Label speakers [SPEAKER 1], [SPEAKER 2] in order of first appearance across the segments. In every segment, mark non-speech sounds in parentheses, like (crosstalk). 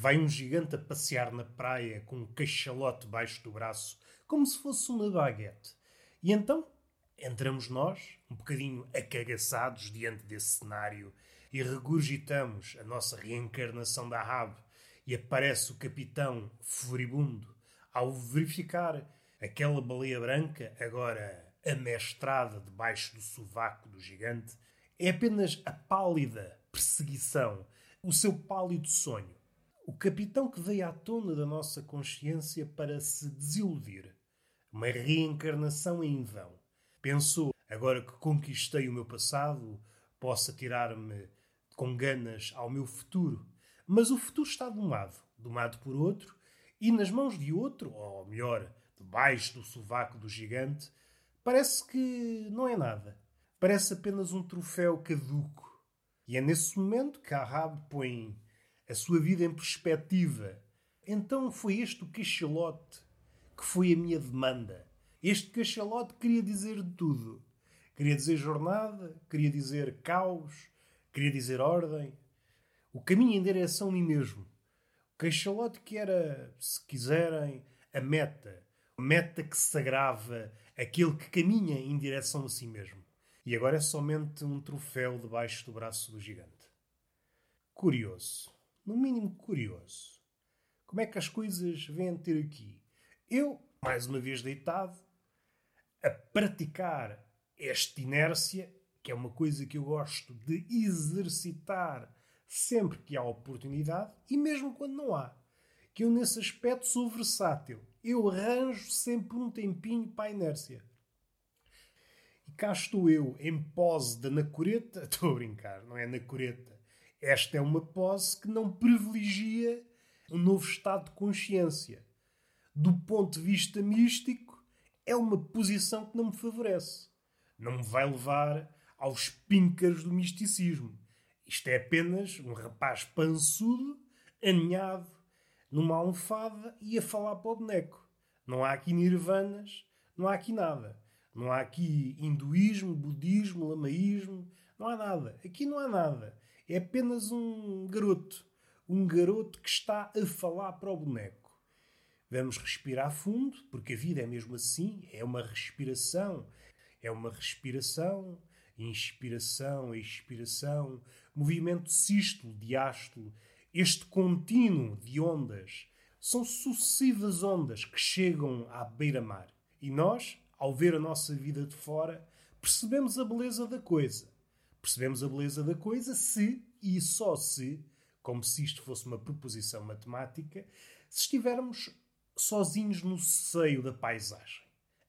[SPEAKER 1] Vai um gigante a passear na praia com um cachalote baixo do braço, como se fosse uma baguete. E então entramos nós, um bocadinho acagaçados diante desse cenário, e regurgitamos a nossa reencarnação da Rab, e aparece o capitão furibundo ao verificar aquela baleia branca, agora amestrada debaixo do sovaco do gigante, é apenas a pálida perseguição, o seu pálido sonho. O capitão que veio à tona da nossa consciência para se desiludir. Uma reencarnação em vão. Pensou, agora que conquistei o meu passado, posso atirar-me com ganas ao meu futuro. Mas o futuro está domado, domado por outro, e nas mãos de outro, ou melhor, debaixo do sovaco do gigante, parece que não é nada. Parece apenas um troféu caduco. E é nesse momento que Ahab põe a sua vida em perspectiva. Então foi este o cachalote que foi a minha demanda. Este cachalote queria dizer tudo. Queria dizer jornada, queria dizer caos, queria dizer ordem. O caminho em direção a mim mesmo. O cachalote que era, se quiserem, a meta. A meta que se agrava, aquele que caminha em direção a si mesmo. E agora é somente um troféu debaixo do braço do gigante. Curioso no mínimo curioso. Como é que as coisas vêm ter aqui? Eu, mais uma vez deitado, a praticar esta inércia, que é uma coisa que eu gosto de exercitar sempre que há oportunidade e mesmo quando não há. Que eu, nesse aspecto, sou versátil. Eu arranjo sempre um tempinho para a inércia. E cá estou eu, em pose da nacoreta. (laughs) Estou a brincar, não é nacoreta esta é uma pose que não privilegia um novo estado de consciência. Do ponto de vista místico, é uma posição que não me favorece. Não me vai levar aos píncaros do misticismo. Isto é apenas um rapaz pançudo, aninhado, numa almofada e a falar para o boneco. Não há aqui nirvanas, não há aqui nada. Não há aqui hinduísmo, budismo, lamaísmo, não há nada. Aqui não há nada. É apenas um garoto. Um garoto que está a falar para o boneco. Vamos respirar fundo, porque a vida é mesmo assim. É uma respiração. É uma respiração, inspiração, expiração, movimento sístolo, diástolo. Este contínuo de ondas são sucessivas ondas que chegam à beira-mar. E nós, ao ver a nossa vida de fora, percebemos a beleza da coisa. Percebemos a beleza da coisa se e só se, como se isto fosse uma proposição matemática, se estivermos sozinhos no seio da paisagem,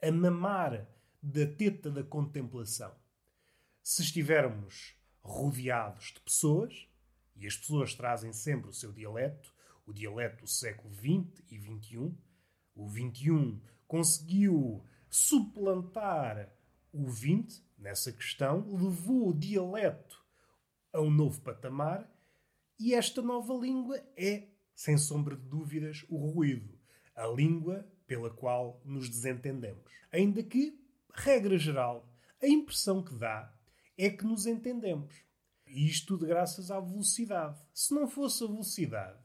[SPEAKER 1] a mamar da teta da contemplação. Se estivermos rodeados de pessoas, e as pessoas trazem sempre o seu dialeto, o dialeto do século XX e XXI, o XXI conseguiu suplantar o XX nessa questão, levou o dialeto a um novo patamar e esta nova língua é, sem sombra de dúvidas, o ruído, a língua pela qual nos desentendemos. Ainda que, regra geral, a impressão que dá é que nos entendemos. E isto tudo graças à velocidade. Se não fosse a velocidade,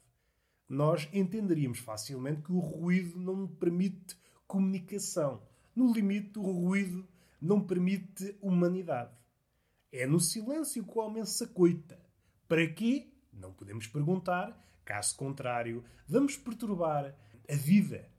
[SPEAKER 1] nós entenderíamos facilmente que o ruído não permite comunicação. No limite, o ruído não permite humanidade. É no silêncio que o homem se. Para quê? Não podemos perguntar. Caso contrário, vamos perturbar a vida.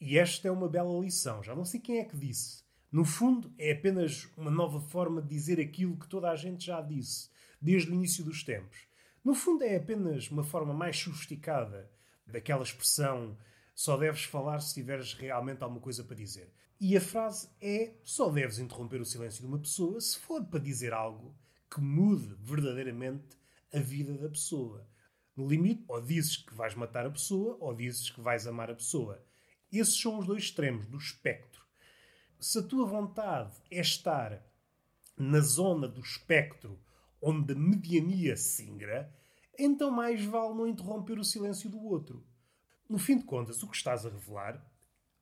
[SPEAKER 1] E esta é uma bela lição. Já não sei quem é que disse. No fundo, é apenas uma nova forma de dizer aquilo que toda a gente já disse, desde o início dos tempos. No fundo, é apenas uma forma mais sofisticada daquela expressão só deves falar se tiveres realmente alguma coisa para dizer. E a frase é: só deves interromper o silêncio de uma pessoa se for para dizer algo que mude verdadeiramente a vida da pessoa. No limite, ou dizes que vais matar a pessoa, ou dizes que vais amar a pessoa. Esses são os dois extremos do espectro. Se a tua vontade é estar na zona do espectro onde a mediania singra, então mais vale não interromper o silêncio do outro. No fim de contas, o que estás a revelar,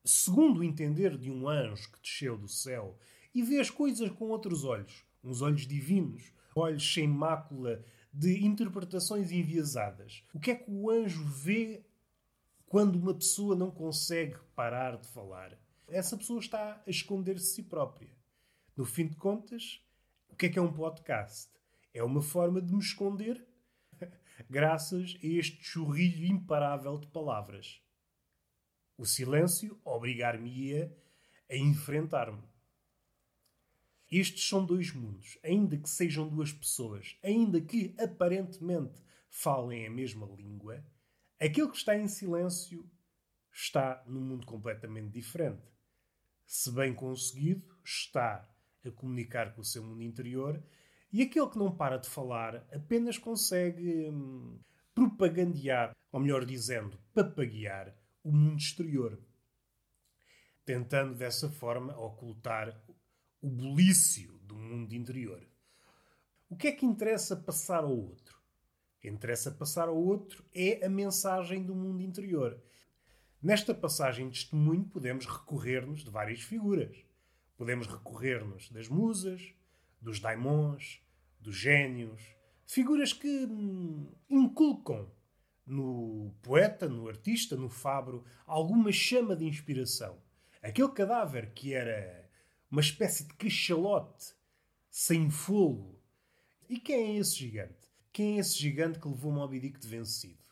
[SPEAKER 1] segundo o entender de um anjo que desceu do céu e vê as coisas com outros olhos, uns olhos divinos, olhos sem mácula de interpretações enviesadas. O que é que o anjo vê quando uma pessoa não consegue parar de falar? Essa pessoa está a esconder-se de si própria. No fim de contas, o que é que é um podcast? É uma forma de me esconder (laughs) graças a este churrilho imparável de palavras. O silêncio obrigar-me-ia a enfrentar-me. Estes são dois mundos, ainda que sejam duas pessoas, ainda que aparentemente falem a mesma língua, aquele que está em silêncio está num mundo completamente diferente. Se bem conseguido, está a comunicar com o seu mundo interior e aquele que não para de falar apenas consegue hum, propagandear, ou melhor dizendo, papaguear o mundo exterior, tentando dessa forma ocultar o bulício do mundo interior. O que é que interessa passar ao outro? O que interessa passar ao outro é a mensagem do mundo interior. Nesta passagem de testemunho podemos recorrer-nos de várias figuras. Podemos recorrer-nos das musas, dos daimons, dos gênios, figuras que hum, inculcam no poeta, no artista, no fabro, alguma chama de inspiração. Aquele cadáver que era uma espécie de cachalote sem fogo. E quem é esse gigante? Quem é esse gigante que levou Moby Dick de vencido?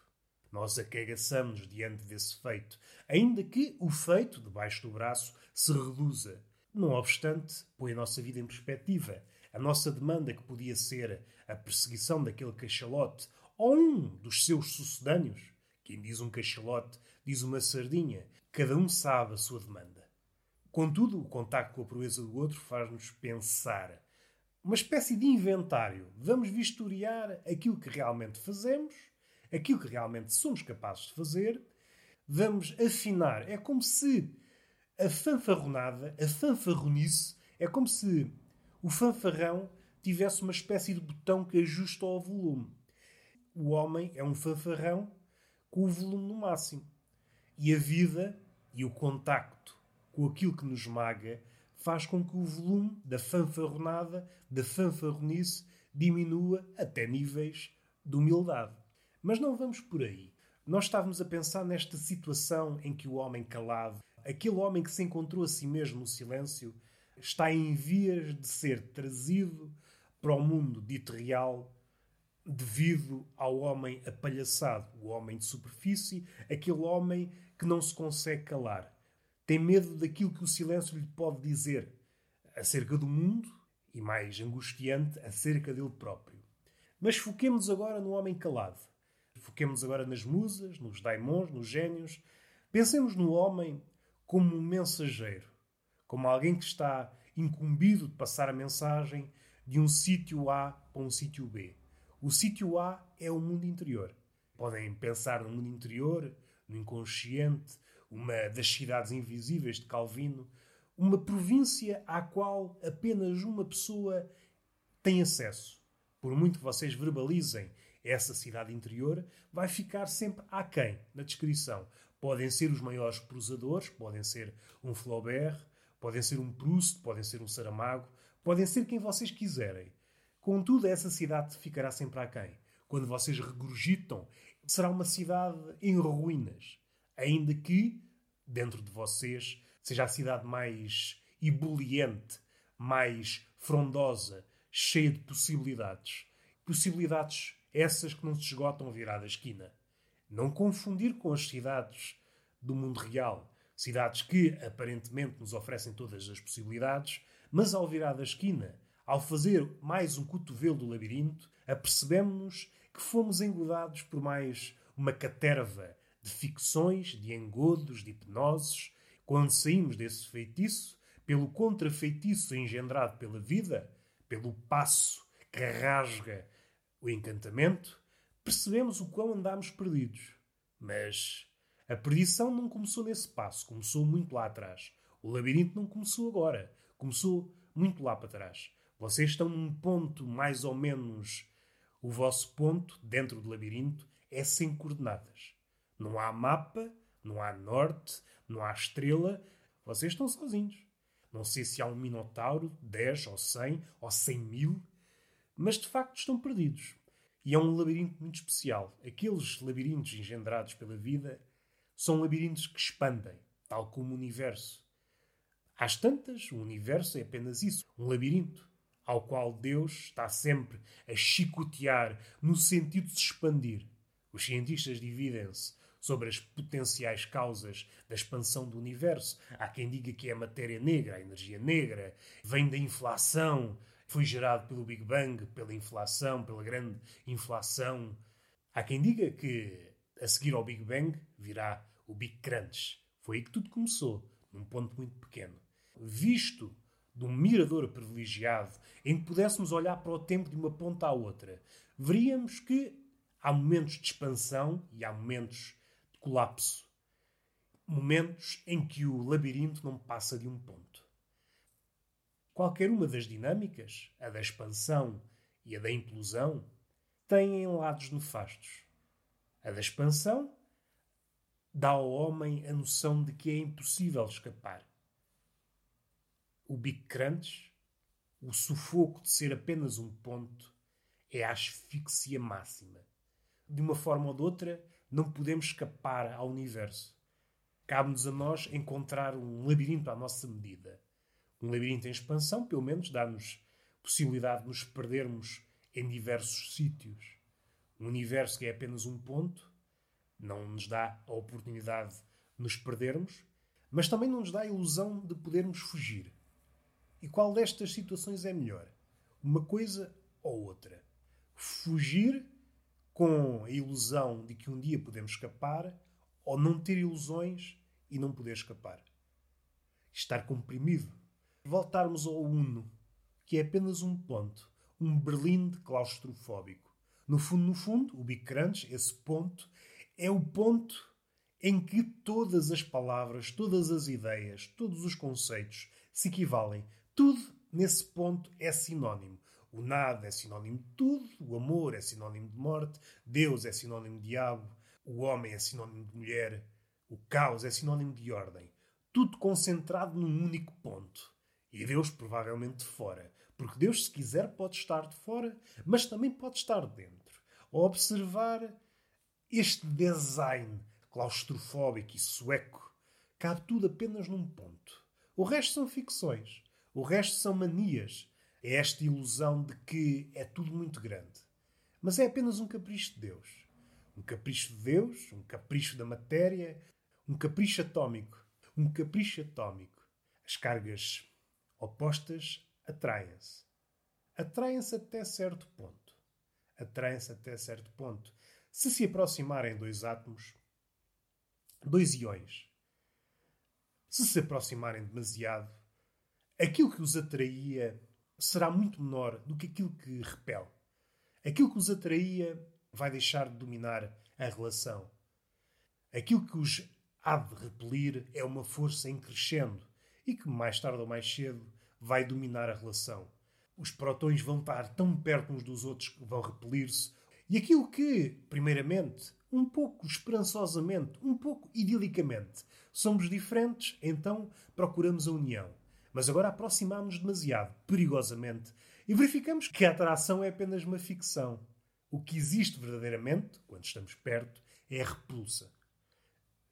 [SPEAKER 1] Nós acagaçamos diante desse feito, ainda que o feito, debaixo do braço, se reduza. Não obstante, põe a nossa vida em perspectiva. A nossa demanda, que podia ser a perseguição daquele cachalote ou um dos seus sucedâneos, quem diz um cachalote diz uma sardinha, cada um sabe a sua demanda. Contudo, o contacto com a proeza do outro faz-nos pensar. Uma espécie de inventário. Vamos vistoriar aquilo que realmente fazemos, aquilo que realmente somos capazes de fazer. Vamos afinar. É como se a fanfarronada, a fanfarronice, é como se o fanfarrão tivesse uma espécie de botão que ajusta ao volume. O homem é um fanfarrão com o volume no máximo. E a vida e o contacto com aquilo que nos maga, faz com que o volume da fanfarronada, da fanfarronice, diminua até níveis de humildade. Mas não vamos por aí. Nós estávamos a pensar nesta situação em que o homem calado, aquele homem que se encontrou a si mesmo no silêncio, está em vias de ser trazido para o mundo dito real devido ao homem apalhaçado, o homem de superfície, aquele homem que não se consegue calar. Tem medo daquilo que o silêncio lhe pode dizer acerca do mundo e, mais angustiante, acerca dele próprio. Mas foquemos agora no homem calado. Foquemos agora nas musas, nos daimons, nos gênios. Pensemos no homem como um mensageiro, como alguém que está incumbido de passar a mensagem de um sítio A para um sítio B. O sítio A é o mundo interior. Podem pensar no mundo interior, no inconsciente, uma das cidades invisíveis de Calvino, uma província à qual apenas uma pessoa tem acesso. Por muito que vocês verbalizem essa cidade interior, vai ficar sempre aquém na descrição. Podem ser os maiores prosadores, podem ser um Flaubert, podem ser um Proust, podem ser um Saramago, podem ser quem vocês quiserem. Contudo, essa cidade ficará sempre aquém. Quando vocês regurgitam, será uma cidade em ruínas ainda que, dentro de vocês, seja a cidade mais ebuliente, mais frondosa, cheia de possibilidades. Possibilidades essas que não se esgotam a virar da esquina. Não confundir com as cidades do mundo real. Cidades que, aparentemente, nos oferecem todas as possibilidades, mas ao virar da esquina, ao fazer mais um cotovelo do labirinto, apercebemos-nos que fomos engodados por mais uma caterva de ficções, de engodos, de hipnoses, quando saímos desse feitiço, pelo contrafeitiço engendrado pela vida, pelo passo que rasga o encantamento, percebemos o quão andámos perdidos. Mas a perdição não começou nesse passo, começou muito lá atrás. O labirinto não começou agora, começou muito lá para trás. Vocês estão num ponto mais ou menos. O vosso ponto, dentro do labirinto, é sem coordenadas. Não há mapa, não há norte, não há estrela. Vocês estão sozinhos. Não sei se há um minotauro, 10 ou 100 ou 100 mil, mas de facto estão perdidos. E é um labirinto muito especial. Aqueles labirintos engendrados pela vida são labirintos que expandem, tal como o universo. Às tantas, o universo é apenas isso, um labirinto, ao qual Deus está sempre a chicotear no sentido de se expandir. Os cientistas dividem-se sobre as potenciais causas da expansão do universo. Há quem diga que é a matéria negra, a energia negra, vem da inflação, foi gerado pelo Big Bang, pela inflação, pela grande inflação. Há quem diga que a seguir ao Big Bang virá o Big Crunch. Foi aí que tudo começou, num ponto muito pequeno. Visto de um mirador privilegiado em que pudéssemos olhar para o tempo de uma ponta à outra, veríamos que há momentos de expansão e há momentos colapso. Momentos em que o labirinto não passa de um ponto. Qualquer uma das dinâmicas, a da expansão e a da implosão, têm lados nefastos. A da expansão dá ao homem a noção de que é impossível escapar. O Big Crunch, o sufoco de ser apenas um ponto, é a asfixia máxima. De uma forma ou de outra, não podemos escapar ao universo. Cabe-nos a nós encontrar um labirinto à nossa medida. Um labirinto em expansão, pelo menos, dá-nos possibilidade de nos perdermos em diversos sítios. Um universo que é apenas um ponto não nos dá a oportunidade de nos perdermos, mas também não nos dá a ilusão de podermos fugir. E qual destas situações é melhor? Uma coisa ou outra? Fugir com a ilusão de que um dia podemos escapar, ou não ter ilusões e não poder escapar. Estar comprimido. Voltarmos ao Uno, que é apenas um ponto, um Berlim claustrofóbico. No fundo, no fundo, o Big Crunch, esse ponto, é o ponto em que todas as palavras, todas as ideias, todos os conceitos se equivalem. Tudo nesse ponto é sinónimo. O nada é sinónimo de tudo, o amor é sinónimo de morte, Deus é sinónimo de diabo, o homem é sinónimo de mulher, o caos é sinónimo de ordem. Tudo concentrado num único ponto. E Deus provavelmente fora. Porque Deus, se quiser, pode estar de fora, mas também pode estar dentro. A observar este design claustrofóbico e sueco, cabe tudo apenas num ponto. O resto são ficções. O resto são manias é esta ilusão de que é tudo muito grande. Mas é apenas um capricho de Deus. Um capricho de Deus, um capricho da matéria, um capricho atômico. Um capricho atômico. As cargas opostas atraem-se. Atraem-se até certo ponto. Atraem-se até certo ponto. Se se aproximarem dois átomos, dois iões, se se aproximarem demasiado, aquilo que os atraía será muito menor do que aquilo que repele. Aquilo que os atraía vai deixar de dominar a relação. Aquilo que os há de repelir é uma força em crescendo e que mais tarde ou mais cedo vai dominar a relação. Os protões vão estar tão perto uns dos outros que vão repelir-se. E aquilo que, primeiramente, um pouco esperançosamente, um pouco idilicamente, somos diferentes, então procuramos a união. Mas agora aproximamos demasiado, perigosamente, e verificamos que a atração é apenas uma ficção. O que existe verdadeiramente, quando estamos perto, é a repulsa.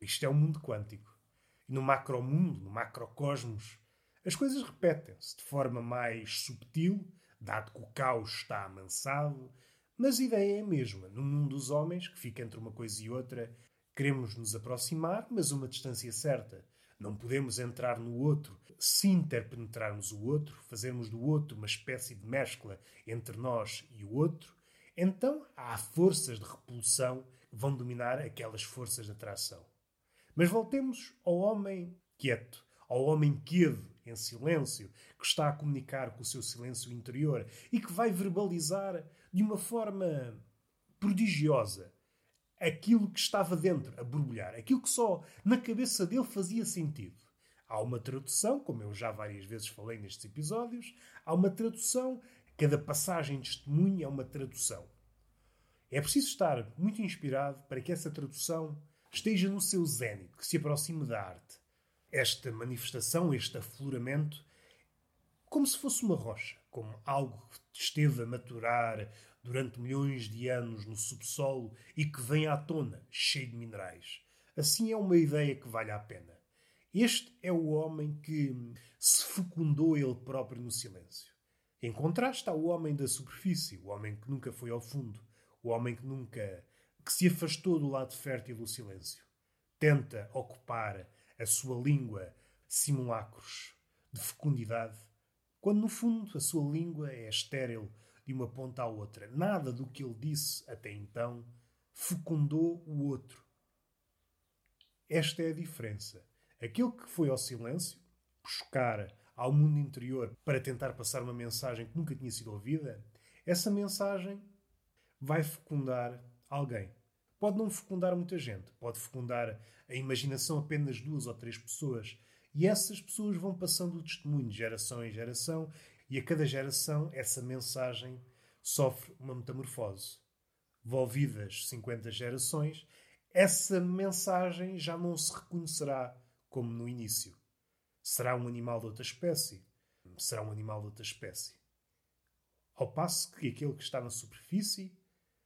[SPEAKER 1] Isto é um mundo quântico. E no macromundo, no macrocosmos, as coisas repetem-se de forma mais subtil, dado que o caos está amansado, mas a ideia é a mesma. No mundo dos homens, que fica entre uma coisa e outra, queremos nos aproximar, mas uma distância certa. Não podemos entrar no outro se interpenetrarmos o outro, fazermos do outro uma espécie de mescla entre nós e o outro, então há forças de repulsão que vão dominar aquelas forças de atração. Mas voltemos ao homem quieto, ao homem quedo, em silêncio, que está a comunicar com o seu silêncio interior e que vai verbalizar de uma forma prodigiosa aquilo que estava dentro, a borbulhar, aquilo que só na cabeça dele fazia sentido. Há uma tradução, como eu já várias vezes falei nestes episódios, há uma tradução, cada passagem de testemunho é uma tradução. É preciso estar muito inspirado para que essa tradução esteja no seu zénite, que se aproxime da arte. Esta manifestação, este afloramento, como se fosse uma rocha, como algo que esteve a maturar durante milhões de anos no subsolo e que vem à tona, cheio de minerais. Assim é uma ideia que vale a pena. Este é o homem que se fecundou ele próprio no silêncio. Em contraste está o homem da superfície, o homem que nunca foi ao fundo, o homem que nunca que se afastou do lado fértil do silêncio. Tenta ocupar a sua língua simulacros de fecundidade, quando no fundo a sua língua é estéril de uma ponta à outra. Nada do que ele disse até então fecundou o outro. Esta é a diferença. Aquele que foi ao silêncio, buscar ao mundo interior para tentar passar uma mensagem que nunca tinha sido ouvida, essa mensagem vai fecundar alguém. Pode não fecundar muita gente, pode fecundar a imaginação apenas duas ou três pessoas. E essas pessoas vão passando o testemunho de geração em geração, e a cada geração essa mensagem sofre uma metamorfose. Volvidas 50 gerações, essa mensagem já não se reconhecerá como no início. Será um animal de outra espécie? Será um animal de outra espécie. Ao passo que aquele que está na superfície,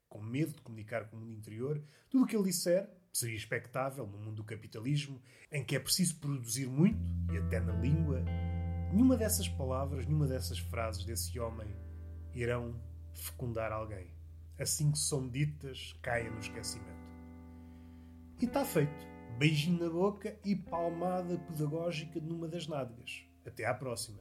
[SPEAKER 1] com medo de comunicar com o mundo interior, tudo o que ele disser seria expectável no mundo do capitalismo, em que é preciso produzir muito, e até na língua. Nenhuma dessas palavras, nenhuma dessas frases desse homem irão fecundar alguém. Assim que são ditas, caem no esquecimento. E está feito. Beijinho na boca e palmada pedagógica numa das nádegas. Até à próxima.